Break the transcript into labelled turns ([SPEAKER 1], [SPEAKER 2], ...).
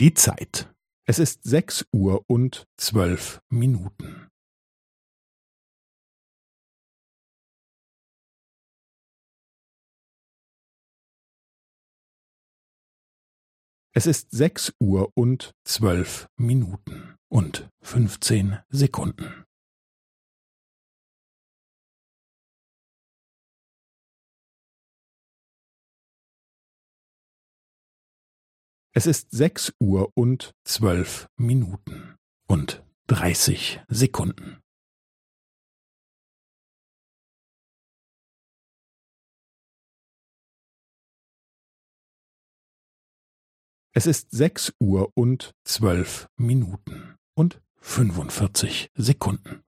[SPEAKER 1] Die Zeit. Es ist sechs Uhr und zwölf Minuten. Es ist sechs Uhr und zwölf Minuten und fünfzehn Sekunden. Es ist sechs Uhr und zwölf Minuten und dreißig Sekunden. Es ist sechs Uhr und zwölf Minuten und fünfundvierzig Sekunden.